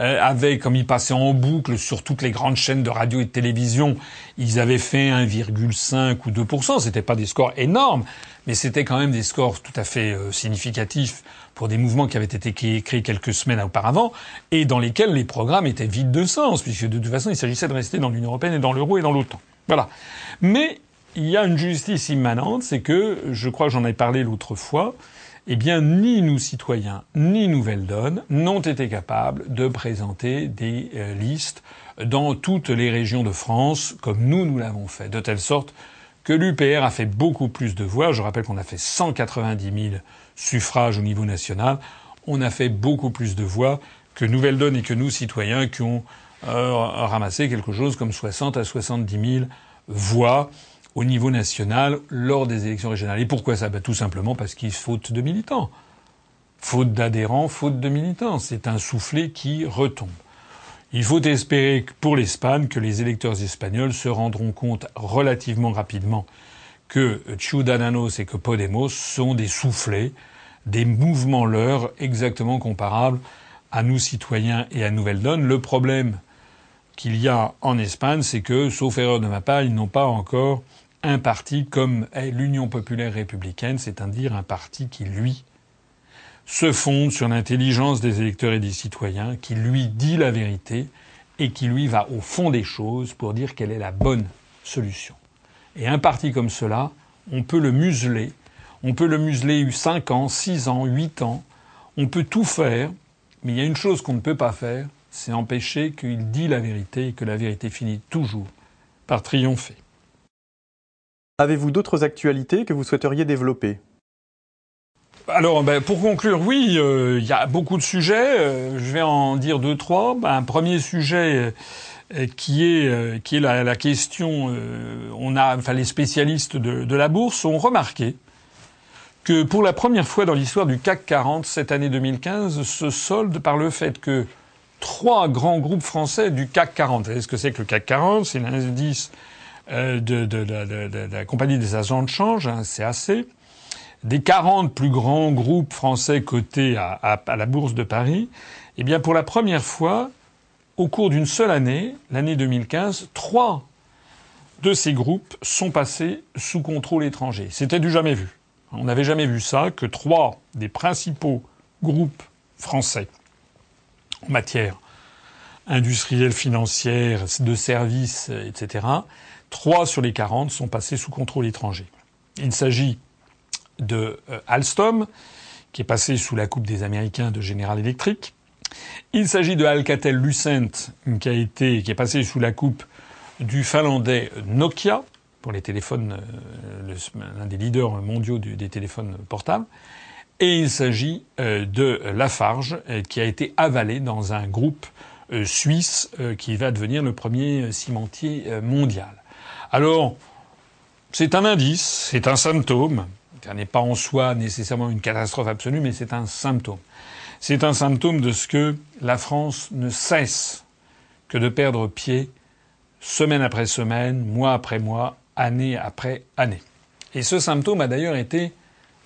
euh, avaient, comme ils passaient en boucle sur toutes les grandes chaînes de radio et de télévision, ils avaient fait 1,5 ou 2%. C'était pas des scores énormes, mais c'était quand même des scores tout à fait euh, significatifs pour des mouvements qui avaient été créés quelques semaines auparavant et dans lesquels les programmes étaient vides de sens, puisque de toute façon il s'agissait de rester dans l'Union européenne et dans l'euro et dans l'OTAN. Voilà. Mais il y a une justice immanente, c'est que, je crois que j'en ai parlé l'autre fois, eh bien, ni nous citoyens, ni Nouvelle Donne n'ont été capables de présenter des euh, listes dans toutes les régions de France, comme nous, nous l'avons fait, de telle sorte que l'UPR a fait beaucoup plus de voix. Je rappelle qu'on a fait 190 000 suffrages au niveau national. On a fait beaucoup plus de voix que Nouvelle Donne et que nous, citoyens, qui ont euh, ramassé quelque chose comme 60 à 70 000 voix au niveau national lors des élections régionales. Et pourquoi ça? Ben, Tout simplement parce qu'il faute de militants. Faute d'adhérents, faute de militants. C'est un soufflet qui retombe. Il faut espérer pour l'Espagne que les électeurs espagnols se rendront compte relativement rapidement que Ciudadanos et que Podemos sont des soufflets, des mouvements leurs exactement comparables à nous citoyens et à Nouvelle Donne. Le problème qu'il y a en Espagne, c'est que, sauf erreur de ma part, ils n'ont pas encore un parti comme l'Union populaire républicaine, c'est-à-dire un parti qui, lui, se fonde sur l'intelligence des électeurs et des citoyens, qui lui dit la vérité et qui lui va au fond des choses pour dire quelle est la bonne solution. Et un parti comme cela, on peut le museler, on peut le museler 5 ans, 6 ans, 8 ans, on peut tout faire, mais il y a une chose qu'on ne peut pas faire, c'est empêcher qu'il dise la vérité et que la vérité finit toujours par triompher. Avez-vous d'autres actualités que vous souhaiteriez développer? Alors, ben, pour conclure, oui, euh, il y a beaucoup de sujets. Euh, je vais en dire deux, trois. Ben, un premier sujet euh, qui est qui est la, question. on a, enfin, les spécialistes de, de, la bourse ont remarqué que pour la première fois dans l'histoire du CAC 40, cette année 2015 se solde par le fait que trois grands groupes français du CAC 40. Vous savez ce que c'est que le CAC 40 C'est l'indice de, de, de, la compagnie des agents de change, hein, CAC des 40 plus grands groupes français cotés à, à, la Bourse de Paris, eh bien, pour la première fois, au cours d'une seule année, l'année 2015, trois de ces groupes sont passés sous contrôle étranger. C'était du jamais vu. On n'avait jamais vu ça, que trois des principaux groupes français en matière industrielle, financière, de services, etc., trois sur les 40 sont passés sous contrôle étranger. Il s'agit de euh, Alstom, qui est passé sous la coupe des Américains de General Electric. Il s'agit de Alcatel-Lucent, qui a été, qui est passé sous la coupe du finlandais Nokia pour les téléphones, euh, l'un des leaders mondiaux des téléphones portables. Et il s'agit euh, de Lafarge, qui a été avalé dans un groupe suisse qui va devenir le premier cimentier mondial. Alors, c'est un indice, c'est un symptôme, ce n'est pas en soi nécessairement une catastrophe absolue, mais c'est un symptôme. C'est un symptôme de ce que la France ne cesse que de perdre pied semaine après semaine, mois après mois, année après année. Et ce symptôme a d'ailleurs été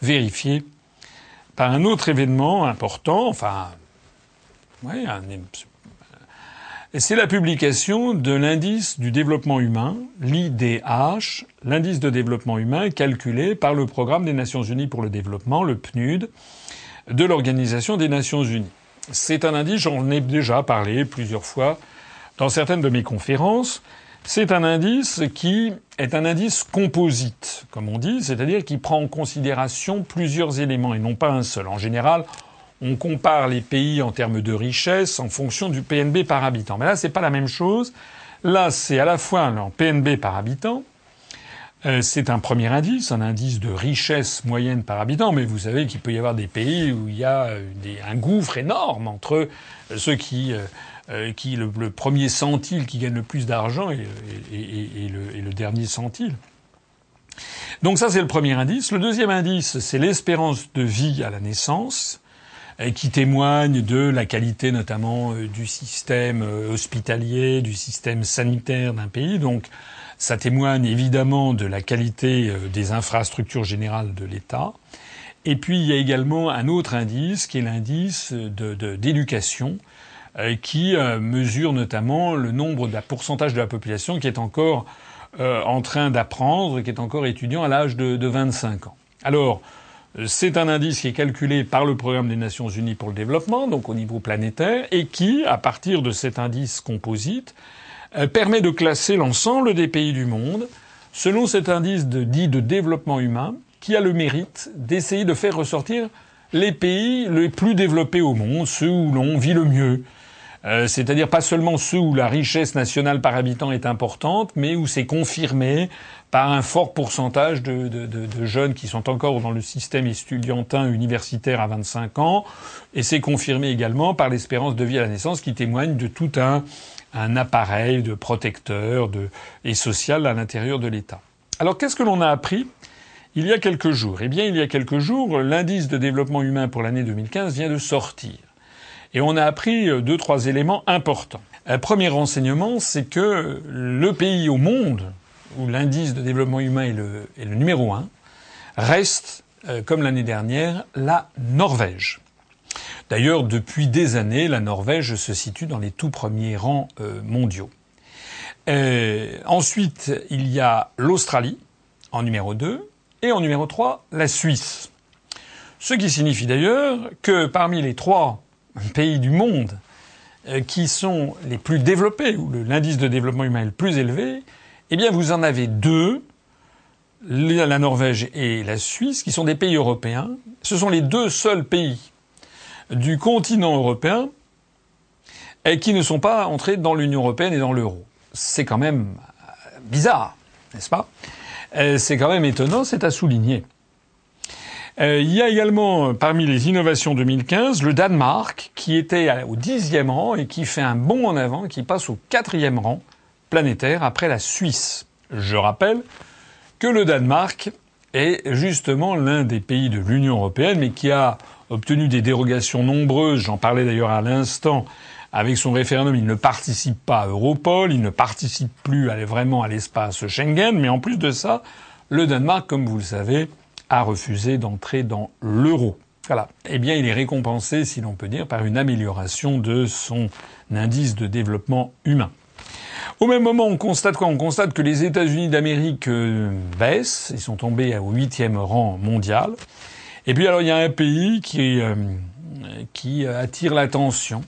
vérifié par un autre événement important, enfin, ouais, un, c'est la publication de l'indice du développement humain, l'IDH, l'indice de développement humain calculé par le Programme des Nations Unies pour le développement, le PNUD, de l'Organisation des Nations Unies. C'est un indice, j'en ai déjà parlé plusieurs fois dans certaines de mes conférences. C'est un indice qui est un indice composite, comme on dit, c'est-à-dire qui prend en considération plusieurs éléments et non pas un seul. En général, on compare les pays en termes de richesse en fonction du PNB par habitant. Mais là, c'est pas la même chose. Là, c'est à la fois en PNB par habitant. Euh, c'est un premier indice, un indice de richesse moyenne par habitant, mais vous savez qu'il peut y avoir des pays où il y a euh, un gouffre énorme entre euh, ceux qui, qui le, premier centile qui gagne le plus d'argent et, le, et le dernier centile. Donc ça, c'est le premier indice. Le deuxième indice, c'est l'espérance de vie à la naissance qui témoigne de la qualité notamment euh, du système euh, hospitalier, du système sanitaire d'un pays. Donc ça témoigne évidemment de la qualité euh, des infrastructures générales de l'État. Et puis il y a également un autre indice qui est l'indice d'éducation qui mesure notamment le nombre la pourcentage de la population qui est encore en train d'apprendre, qui est encore étudiant à l'âge de, de 25 ans. Alors, c'est un indice qui est calculé par le Programme des Nations Unies pour le développement, donc au niveau planétaire, et qui, à partir de cet indice composite, euh, permet de classer l'ensemble des pays du monde selon cet indice dit de développement humain, qui a le mérite d'essayer de faire ressortir les pays les plus développés au monde, ceux où l'on vit le mieux, Euh, c'est-à-dire pas seulement ceux où la richesse nationale par habitant est importante, mais où c'est confirmé par un fort pourcentage de, jeunes qui sont encore dans le système étudiantin universitaire à 25 ans, et c'est confirmé également par l'espérance de vie à la naissance qui témoigne de tout un, appareil de protecteur et social à l'intérieur de l'État. Alors qu'est-ce que l'on a appris il y a quelques jours? Eh bien, il y a quelques jours, l'indice de développement humain pour l'année 2015 vient de sortir. Et on a appris euh, deux, trois éléments importants. Un premier renseignement, c'est que le pays au monde où l'indice de développement humain est le, numéro un reste, euh, comme l'année dernière, la Norvège. D'ailleurs, depuis des années, la Norvège se situe dans les tout premiers rangs euh, mondiaux. ensuite, il y a l'Australie en numéro 2 et en numéro 3, la Suisse. Ce qui signifie d'ailleurs que parmi les trois pays du monde euh, qui sont les plus développés, où l'indice de développement humain est le plus élevé, eh bien vous en avez deux, la Norvège et la Suisse, qui sont des pays européens. Ce sont les deux seuls pays du continent européen qui ne sont pas entrés dans l'Union européenne et dans l'euro. C'est quand même euh, bizarre, n'est-ce pas? Euh, C'est quand même étonnant, c'est à souligner. Euh, il y a également, parmi les innovations 2015, le Danemark, qui était au dixième rang et qui fait un bond en avant, qui passe au quatrième rang planétaire après la Suisse. Je rappelle que le Danemark est justement l'un des pays de l'Union européenne, mais qui a obtenu des dérogations nombreuses. J'en parlais d'ailleurs à l'instant avec son référendum. Il ne participe pas à Europol, il ne participe plus vraiment à l'espace Schengen, mais en plus de ça, le Danemark, comme vous le savez, a refusé d'entrer dans l'euro. Voilà. Eh bien, il est récompensé, si l'on peut dire, par une amélioration de son indice de développement humain. Au même moment, on constate quoi? On constate que les États-Unis d'Amérique euh, baissent, ils sont tombés au huitième rang mondial. Et puis alors, il y a un pays qui, euh, qui attire l'attention,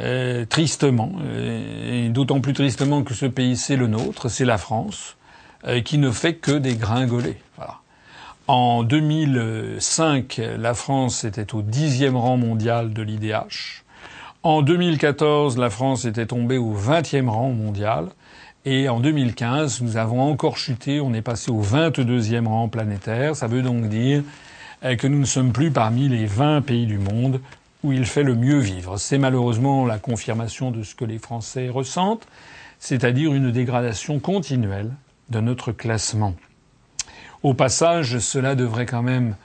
euh, tristement, et d'autant plus tristement que ce pays c'est le nôtre, c'est la France, qui ne fait que des gringoler. Voilà. En 2005, la France était au dixième rang mondial de l'IDH. En 2014, la France était tombée au vingtième rang mondial. Et en 2015, nous avons encore chuté, on est passé au 22e rang planétaire. Ça veut donc dire euh, que nous ne sommes plus parmi les 20 pays du monde où il fait le mieux vivre. C'est malheureusement la confirmation de ce que les Français ressentent, c'est-à-dire une dégradation continuelle de notre classement. Au passage, cela devrait quand même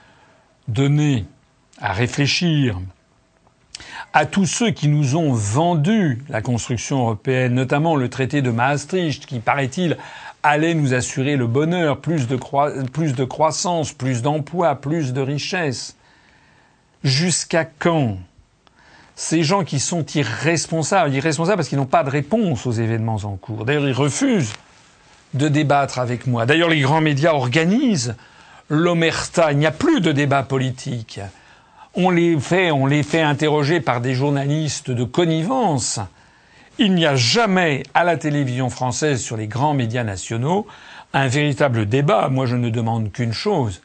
donner à réfléchir à tous ceux qui nous ont vendu la construction européenne, notamment le traité de Maastricht, qui, paraît-il, allait nous assurer le bonheur, plus de, croissance, plus d'emplois, plus de richesse. Jusqu'à quand? Ces gens qui sont irresponsables, irresponsables parce qu'ils n'ont pas de réponse aux événements en cours. D'ailleurs, ils refusent de débattre avec moi. D'ailleurs, les grands médias organisent l'omerta. Il n'y a plus de débat politique. On les fait, on les fait interroger par des journalistes de connivence. Il n'y a jamais à la télévision française sur les grands médias nationaux un véritable débat. Moi, je ne demande qu'une chose,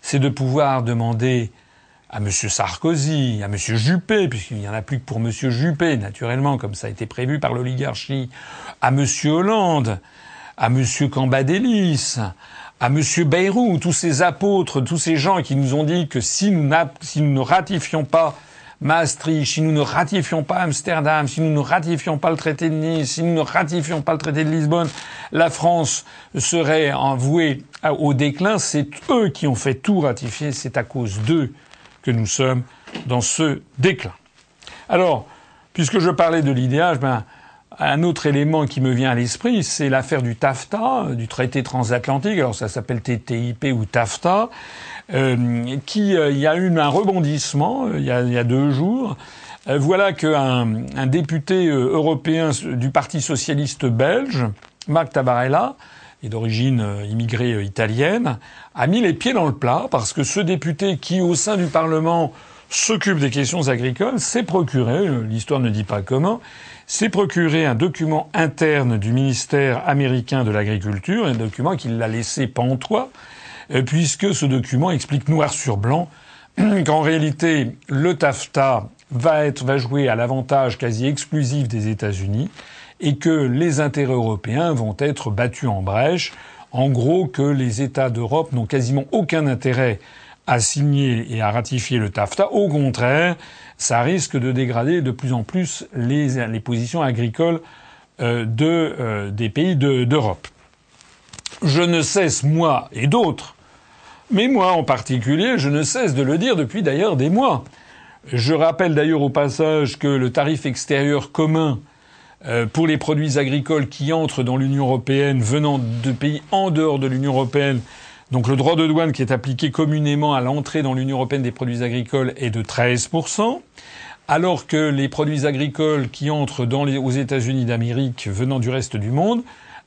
c'est de pouvoir demander à M. Sarkozy, à M. Juppé, puisqu'il n'y en a plus que pour M. Juppé, naturellement, comme ça a été prévu par l'oligarchie, à M. Hollande, à M. Cambadélis, à M. Bayrou, tous ces apôtres, tous ces gens qui nous ont dit que si nous, ne ratifions pas Maastricht, si nous ne ratifions pas Amsterdam, si nous ne ratifions pas le traité de Nice, si nous ne ratifions pas le traité de Lisbonne, la France serait envouée au déclin. C'est eux qui ont fait tout ratifier. C'est à cause d'eux que nous sommes dans ce déclin. Alors, puisque je parlais de l'idéal, ben, un autre élément qui me vient à l'esprit, c'est l'affaire du TAFTA, du traité transatlantique. Alors ça s'appelle TTIP ou TAFTA, euh, qui euh, il y a eu un rebondissement euh, il, y a, deux jours. voilà qu'un un député européen du Parti socialiste belge, Marc Tabarella, et d'origine immigrée italienne, a mis les pieds dans le plat parce que ce député qui, au sein du Parlement, s'occupe des questions agricoles, s'est procuré, l'histoire ne dit pas comment, s'est procuré un document interne du ministère américain de l'Agriculture, un document qu'il l'a laissé pantois, euh, puisque ce document explique noir sur blanc qu'en réalité, le TAFTA va, être, va jouer à l'avantage quasi exclusif des États-Unis et que les intérêts européens vont être battus en brèche. En gros, que les États d'Europe n'ont quasiment aucun intérêt à signer et à ratifier le TAFTA. Au contraire, ça risque de dégrader de plus en plus les, positions agricoles euh, euh, des pays d'Europe. je ne cesse, moi et d'autres, mais moi en particulier, je ne cesse de le dire depuis d'ailleurs des mois. Je rappelle d'ailleurs au passage que le tarif extérieur commun euh, pour les produits agricoles qui entrent dans l'Union européenne venant de pays en dehors de l'Union européenne, donc le droit de douane qui est appliqué communément à l'entrée dans l'Union européenne des produits agricoles est de 13%, alors que les produits agricoles qui entrent dans les, aux États-Unis d'Amérique venant du reste du monde,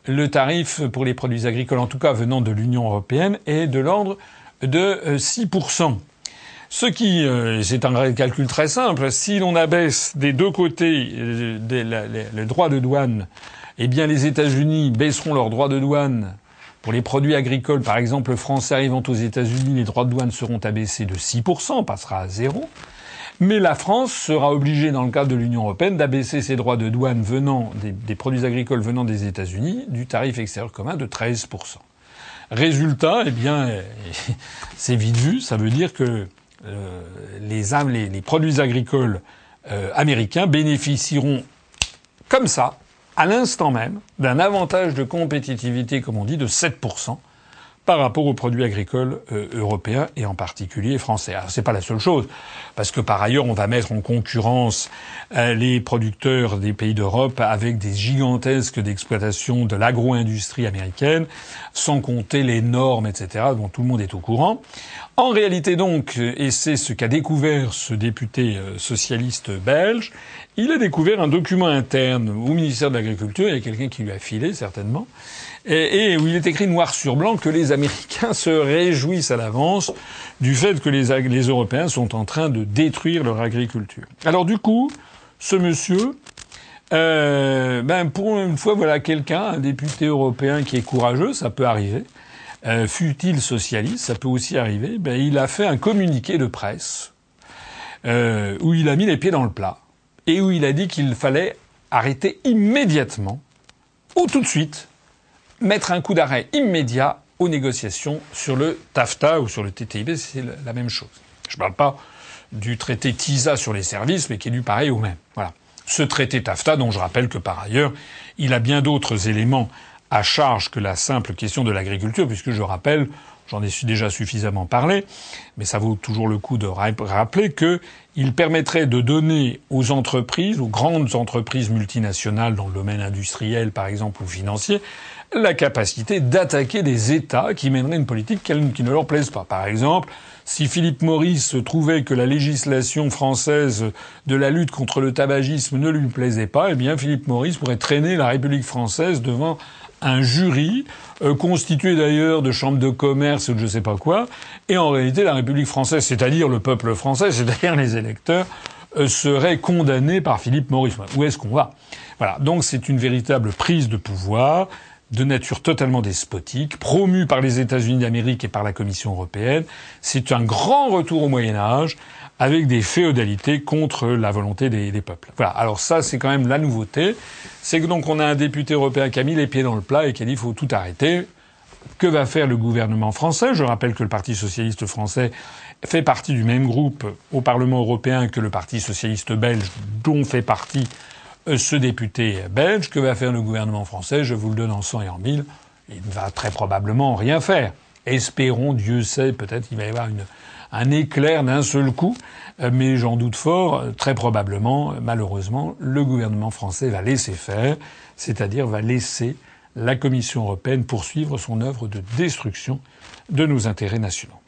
le tarif pour les produits agricoles, en tout cas venant de l'Union européenne, est de l'ordre de 6%. Euh, ce qui, euh, c'est un calcul très simple. Si l'on abaisse des deux côtés euh, le droit de douane, eh bien les États-Unis baisseront leur droit de douane pour les produits agricoles, par exemple français arrivant aux États-Unis, les droits de douane seront abaissés de 6%, passera à zéro. Mais la France sera obligée, dans le cadre de l'Union européenne, d'abaisser ses droits de douane venant des, produits agricoles venant des États-Unis du tarif extérieur commun de 13%. Résultat, eh bien, c'est vite vu. Ça veut dire que euh, les, produits agricoles euh, américains bénéficieront comme ça, à l'instant même, d'un avantage de compétitivité, comme on dit, de 7% par rapport aux produits agricoles euh, européens et en particulier français. Alors c'est pas la seule chose, parce que par ailleurs on va mettre en concurrence euh, les producteurs des pays d'Europe avec des gigantesques d'exploitation de l'agro-industrie américaine, sans compter les normes, etc., dont tout le monde est au courant. En réalité donc, et c'est ce qu'a découvert ce député euh, socialiste belge, il a découvert un document interne au ministère de l'Agriculture, il y a quelqu'un qui lui a filé certainement, et, où il est écrit noir sur blanc que les Américains se réjouissent à l'avance du fait que les, Européens sont en train de détruire leur agriculture. Alors du coup, ce monsieur, euh, ben pour une fois, voilà quelqu'un, un député européen qui est courageux, ça peut arriver. Euh, fut-il socialiste, ça peut aussi arriver. Ben, il a fait un communiqué de presse euh, où il a mis les pieds dans le plat et où il a dit qu'il fallait arrêter immédiatement ou tout de suite mettre un coup d'arrêt immédiat aux négociations sur le TAFTA ou sur le TTIP, c'est la même chose. Je ne parle pas du traité TISA sur les services, mais qui est du pareil au même. Voilà. Ce traité TAFTA, dont je rappelle que par ailleurs, il a bien d'autres éléments à charge que la simple question de l'agriculture, puisque je rappelle, j'en ai déjà suffisamment parlé, mais ça vaut toujours le coup de rappeler qu'il permettrait de donner aux entreprises, aux grandes entreprises multinationales dans le domaine industriel par exemple ou financier, la capacité d'attaquer des États qui mèneraient une politique qui ne leur plaise pas. Par exemple, si Philippe Maurice trouvait que la législation française de la lutte contre le tabagisme ne lui plaisait pas, eh bien Philippe Maurice pourrait traîner la République française devant un jury euh, constitué d'ailleurs de chambres de commerce ou de je sais pas quoi, et en réalité la République française, c'est-à-dire le peuple français, c'est-à-dire les électeurs, euh, serait condamné par Philippe Maurice. Où est-ce qu'on va? Voilà. Donc c'est une véritable prise de pouvoir de nature totalement despotique, promu par les États-Unis d'Amérique et par la Commission européenne. C'est un grand retour au Moyen Âge avec des féodalités contre la volonté des, peuples. Voilà. Alors ça, c'est quand même la nouveauté. C'est que donc on a un député européen qui a mis les pieds dans le plat et qui a dit il faut tout arrêter. Que va faire le gouvernement français? Je rappelle que le Parti socialiste français fait partie du même groupe au Parlement européen que le Parti socialiste belge, dont fait partie euh, ce député belge, que va faire le gouvernement français? Je vous le donne en cent et en mille. Il ne va très probablement rien faire. Espérons, Dieu sait, peut-être il va y avoir une, un éclair d'un seul coup, euh, mais j'en doute fort, euh, très probablement, euh, malheureusement, le gouvernement français va laisser faire, c'est-à-dire va laisser la Commission européenne poursuivre son œuvre de destruction de nos intérêts nationaux.